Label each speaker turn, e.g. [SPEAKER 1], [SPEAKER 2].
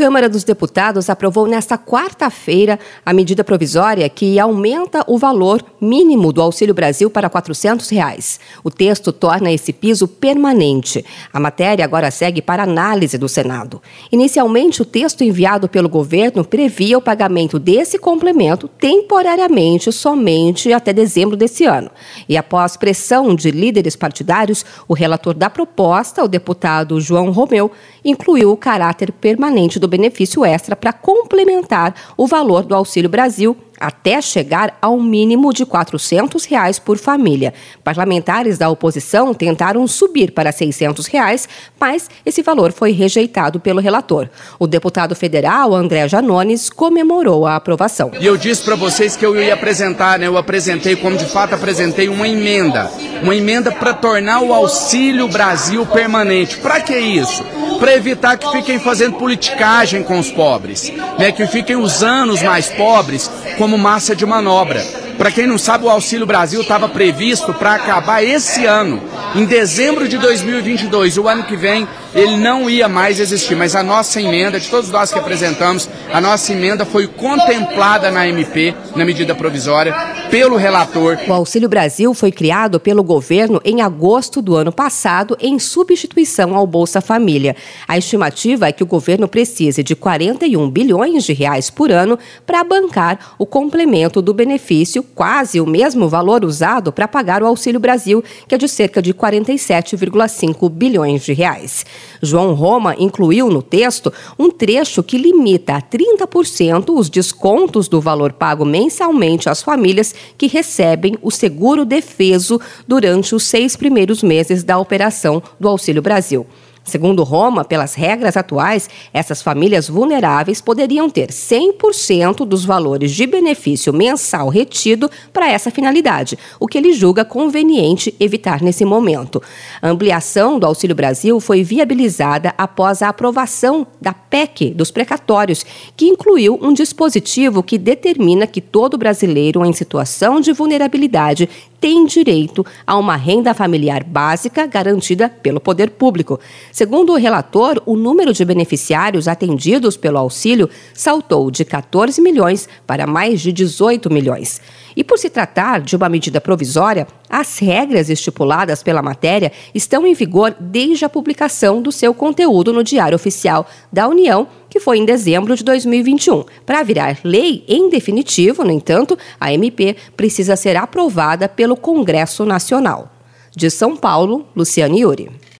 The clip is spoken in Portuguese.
[SPEAKER 1] Câmara dos Deputados aprovou nesta quarta-feira a medida provisória que aumenta o valor mínimo do Auxílio Brasil para 400 reais. O texto torna esse piso permanente. A matéria agora segue para análise do Senado. Inicialmente, o texto enviado pelo governo previa o pagamento desse complemento temporariamente somente até dezembro desse ano. E após pressão de líderes partidários, o relator da proposta, o deputado João Romeu, incluiu o caráter permanente do benefício extra para complementar o valor do Auxílio Brasil até chegar ao mínimo de 400 reais por família. Parlamentares da oposição tentaram subir para 600 reais, mas esse valor foi rejeitado pelo relator. O deputado federal André Janones comemorou a aprovação.
[SPEAKER 2] E eu disse para vocês que eu ia apresentar, né, eu apresentei, como de fato apresentei, uma emenda. Uma emenda para tornar o Auxílio Brasil permanente. Para que isso? Para evitar que fiquem fazendo politicagem com os pobres, né, que fiquem usando os mais pobres como como massa de manobra. Para quem não sabe, o Auxílio Brasil estava previsto para acabar esse ano, em dezembro de 2022. O ano que vem ele não ia mais existir, mas a nossa emenda, de todos nós que apresentamos, a nossa emenda foi contemplada na MP, na medida provisória, pelo relator.
[SPEAKER 1] O Auxílio Brasil foi criado pelo governo em agosto do ano passado, em substituição ao Bolsa Família. A estimativa é que o governo precise de 41 bilhões de reais por ano para bancar o complemento do benefício, quase o mesmo valor usado para pagar o Auxílio Brasil, que é de cerca de 47,5 bilhões de reais. João Roma incluiu no texto um trecho que limita a 30% os descontos do valor pago mensalmente às famílias que recebem o seguro defeso durante os seis primeiros meses da operação do Auxílio Brasil. Segundo Roma, pelas regras atuais, essas famílias vulneráveis poderiam ter 100% dos valores de benefício mensal retido para essa finalidade, o que ele julga conveniente evitar nesse momento. A ampliação do Auxílio Brasil foi viabilizada após a aprovação da PEC dos precatórios, que incluiu um dispositivo que determina que todo brasileiro em situação de vulnerabilidade tem direito a uma renda familiar básica garantida pelo poder público. Segundo o relator, o número de beneficiários atendidos pelo auxílio saltou de 14 milhões para mais de 18 milhões. E por se tratar de uma medida provisória, as regras estipuladas pela matéria estão em vigor desde a publicação do seu conteúdo no Diário Oficial da União, que foi em dezembro de 2021. Para virar lei em definitivo, no entanto, a MP precisa ser aprovada pelo Congresso Nacional. De São Paulo, Luciane Yuri.